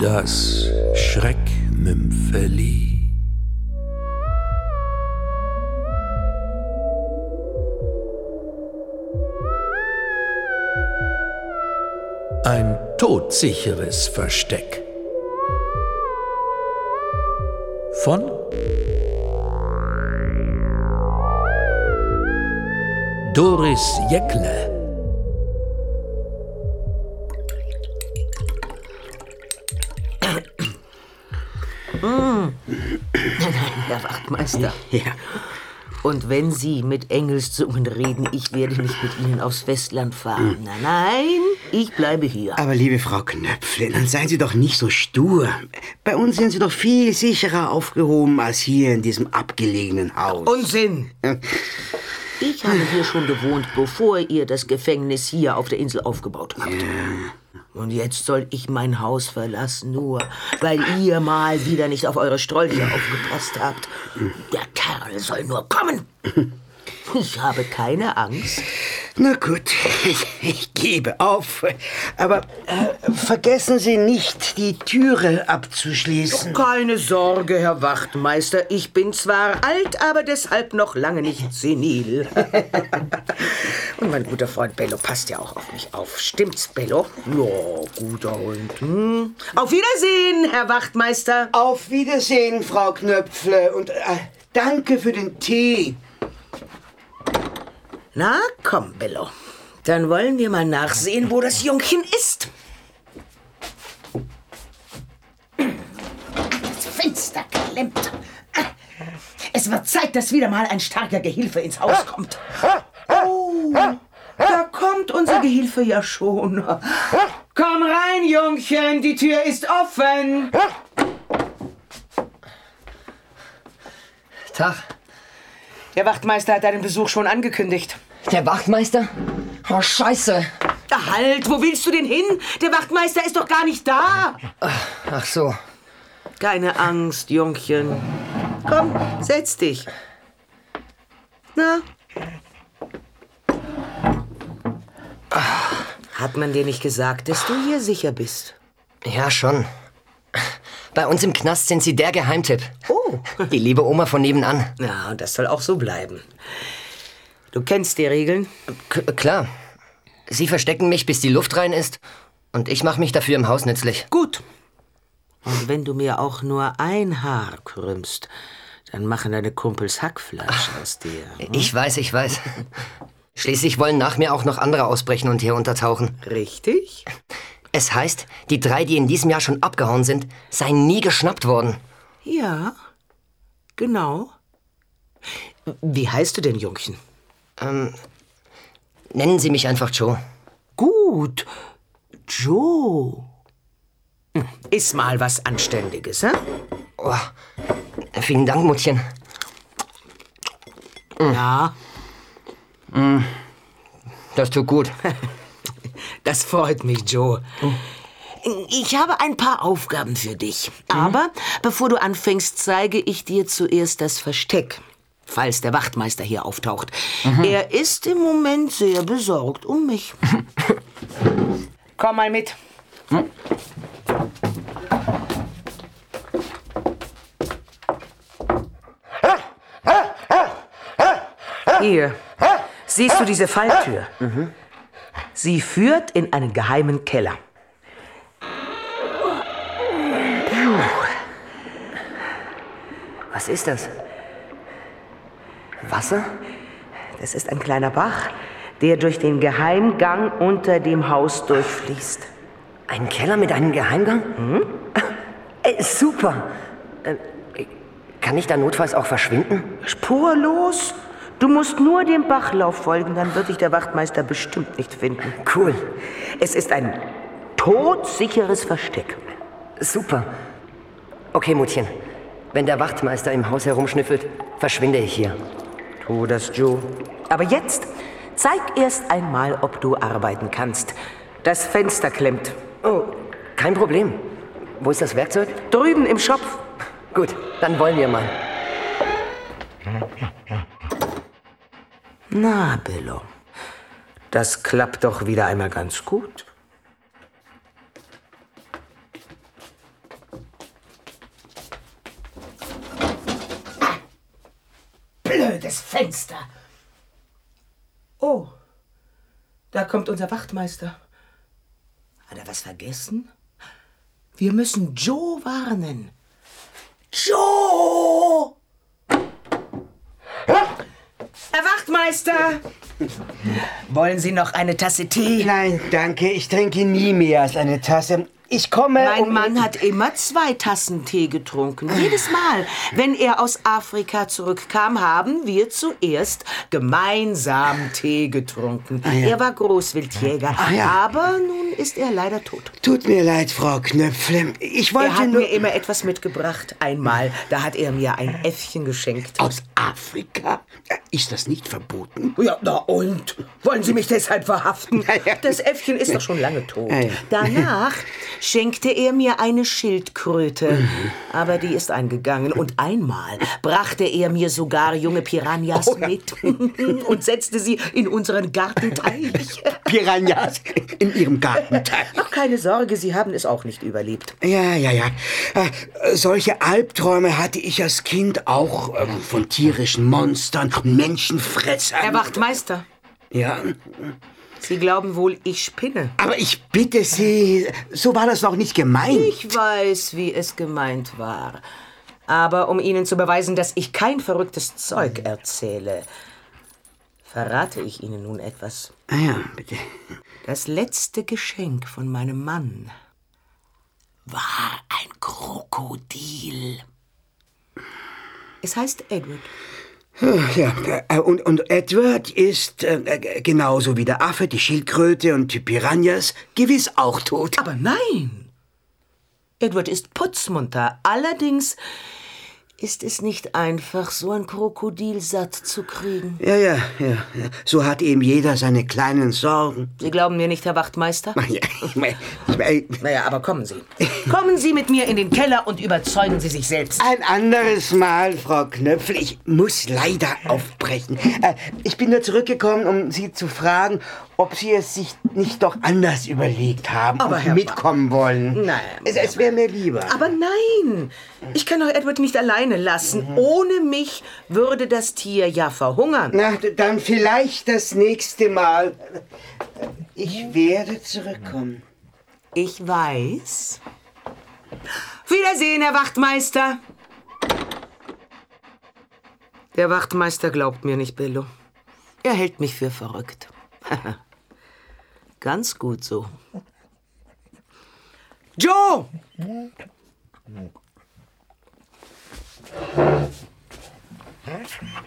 Das Schreckmümpfeli. Ein todsicheres Versteck. Von Doris Jäckle. Herr Wachtmeister. Ja. Und wenn Sie mit Engelszungen reden, ich werde nicht mit Ihnen aufs Festland fahren. Nein, nein, ich bleibe hier. Aber liebe Frau Knöpfle, dann seien Sie doch nicht so stur. Bei uns sind Sie doch viel sicherer aufgehoben als hier in diesem abgelegenen Haus. Unsinn! Ich habe hier schon gewohnt, bevor ihr das Gefängnis hier auf der Insel aufgebaut habt. Und jetzt soll ich mein Haus verlassen, nur weil ihr mal wieder nicht auf eure Strolche aufgepasst habt. Der Kerl soll nur kommen. Ich habe keine Angst. Na gut, ich, ich gebe auf. Aber äh, vergessen Sie nicht, die Türe abzuschließen. Keine Sorge, Herr Wachtmeister. Ich bin zwar alt, aber deshalb noch lange nicht senil. Und mein guter Freund Bello passt ja auch auf mich auf. Stimmt's, Bello? Ja, guter Hund. Hm. Auf Wiedersehen, Herr Wachtmeister. Auf Wiedersehen, Frau Knöpfle. Und äh, danke für den Tee. Na, komm, Bello. Dann wollen wir mal nachsehen, wo das Jungchen ist. Das Fenster klemmt. Es wird Zeit, dass wieder mal ein starker Gehilfe ins Haus kommt. Oh, da kommt unser Gehilfe ja schon. Komm rein, Jungchen, die Tür ist offen. Tag. Der Wachtmeister hat deinen Besuch schon angekündigt. Der Wachtmeister? Oh, Scheiße. Halt, wo willst du denn hin? Der Wachtmeister ist doch gar nicht da. Ach so. Keine Angst, Jungchen. Komm, setz dich. Na? Hat man dir nicht gesagt, dass du hier sicher bist? Ja, schon. Bei uns im Knast sind Sie der Geheimtipp. Oh. Die liebe Oma von nebenan. Ja, und das soll auch so bleiben. Du kennst die Regeln? K klar. Sie verstecken mich, bis die Luft rein ist. Und ich mache mich dafür im Haus nützlich. Gut. Und wenn du mir auch nur ein Haar krümmst, dann machen deine Kumpels Hackfleisch aus dir. Ich weiß, ich weiß. Schließlich wollen nach mir auch noch andere ausbrechen und hier untertauchen. Richtig? Es heißt, die drei, die in diesem Jahr schon abgehauen sind, seien nie geschnappt worden. Ja, genau. Wie heißt du denn, Jungchen? Ähm, nennen Sie mich einfach Joe. Gut, Joe. Iss mal was Anständiges, hä? Oh, vielen Dank, Muttchen. Ja, Das tut gut. das freut mich, Joe. Ich habe ein paar Aufgaben für dich. Aber bevor du anfängst, zeige ich dir zuerst das Versteck. Falls der Wachtmeister hier auftaucht. Er ist im Moment sehr besorgt um mich. Komm mal mit. Hier. Siehst du diese Falltür? Sie führt in einen geheimen Keller. Was ist das? Wasser? Das ist ein kleiner Bach, der durch den Geheimgang unter dem Haus durchfließt. Ein Keller mit einem Geheimgang? Äh, super. Äh, kann ich da notfalls auch verschwinden? Spurlos? Du musst nur dem Bachlauf folgen, dann wird dich der Wachtmeister bestimmt nicht finden. Cool. Es ist ein todsicheres Versteck. Super. Okay, Muttchen. Wenn der Wachtmeister im Haus herumschnüffelt, verschwinde ich hier. Tu das, Joe. Aber jetzt zeig erst einmal, ob du arbeiten kannst. Das Fenster klemmt. Oh, kein Problem. Wo ist das Werkzeug? Drüben im Schopf. Gut, dann wollen wir mal. Na, Bello. Das klappt doch wieder einmal ganz gut. Fenster. Oh, da kommt unser Wachtmeister. Hat er was vergessen? Wir müssen Joe warnen. Joe! Herr Wachtmeister! Wollen Sie noch eine Tasse Tee? Nein, danke. Ich trinke nie mehr als eine Tasse. Ich komme. Mein Mann hat immer zwei Tassen Tee getrunken. Jedes Mal, wenn er aus Afrika zurückkam, haben wir zuerst gemeinsam Tee getrunken. Er war Großwildjäger, Ah, ja. aber nun ist er leider tot. Tut mir leid, Frau Knöpfle. Ich wollte Er hat nur. mir immer etwas mitgebracht. Einmal, da hat er mir ein Äffchen geschenkt. Aus Afrika? Ist das nicht verboten? Ja, na und? Wollen Sie mich deshalb verhaften? Ja, ja. Das Äffchen ist doch schon lange tot. Ja, ja. Danach schenkte er mir eine Schildkröte, aber die ist eingegangen. Und einmal brachte er mir sogar junge Piranhas mit und setzte sie in unseren Gartenteich. Piranhas in Ihrem Gartenteich. Ach, keine Sorge, Sie haben es auch nicht überlebt. Ja, ja, ja. Äh, solche Albträume hatte ich als Kind auch äh, von tierischen Monstern, Menschenfressern. Herr Wachtmeister, Ja, Sie glauben wohl, ich spinne. aber ich bitte Sie, so war das noch nicht gemeint. Ich weiß, wie es gemeint war. Aber um Ihnen zu beweisen, dass ich kein verrücktes Zeug erzähle, verrate ich Ihnen nun etwas. Ah ja, bitte. Das letzte Geschenk von meinem Mann war ein Krokodil. Es heißt Edward. Ja, äh, und, und Edward ist äh, genauso wie der Affe, die Schildkröte und die Piranhas gewiss auch tot. Aber nein! Edward ist putzmunter. Allerdings ist es nicht einfach, so ein Krokodil satt zu kriegen. Ja, ja, ja. ja. So hat eben jeder seine kleinen Sorgen. Sie glauben mir nicht, Herr Wachtmeister? Ja, ich mein, ich mein, Naja, aber kommen Sie. Kommen Sie mit mir in den Keller und überzeugen Sie sich selbst. ein anderes Mal, Frau Knöpfel. Ich muss leider aufbrechen. Äh, ich bin nur zurückgekommen, um Sie zu fragen, ob Sie es sich nicht doch anders überlegt haben Aber und Herr mitkommen wollen. Nein. Es, es wäre mir lieber. Aber nein, ich kann doch Edward nicht alleine lassen. Ohne mich würde das Tier ja verhungern. Na, dann vielleicht das nächste Mal. Ich werde zurückkommen. Ich weiß. Wiedersehen, Herr Wachtmeister. Der Wachtmeister glaubt mir nicht, Bello. Er hält mich für verrückt. Ganz gut so. Joe!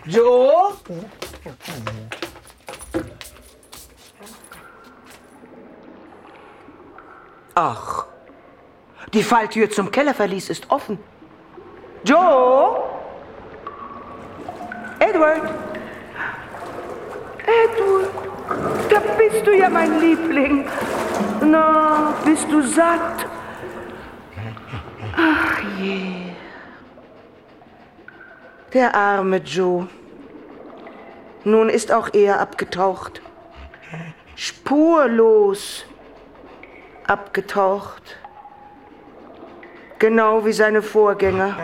Joe? Ach, die Falltür zum Kellerverlies ist offen. Joe? Edward? Edward, da bist du ja mein Liebling. Na, bist du satt? Ach je. Der arme Joe. Nun ist auch er abgetaucht. Spurlos abgetaucht. Genau wie seine Vorgänger.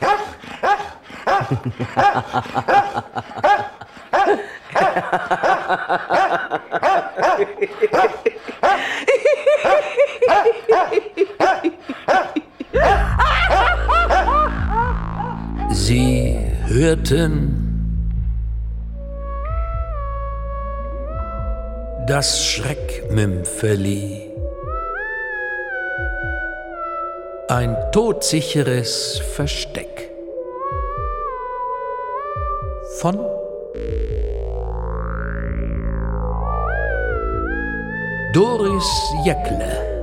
Sie hörten das Schreckmümpfeli. Ein todsicheres Versteck. Von Doris Jäckle.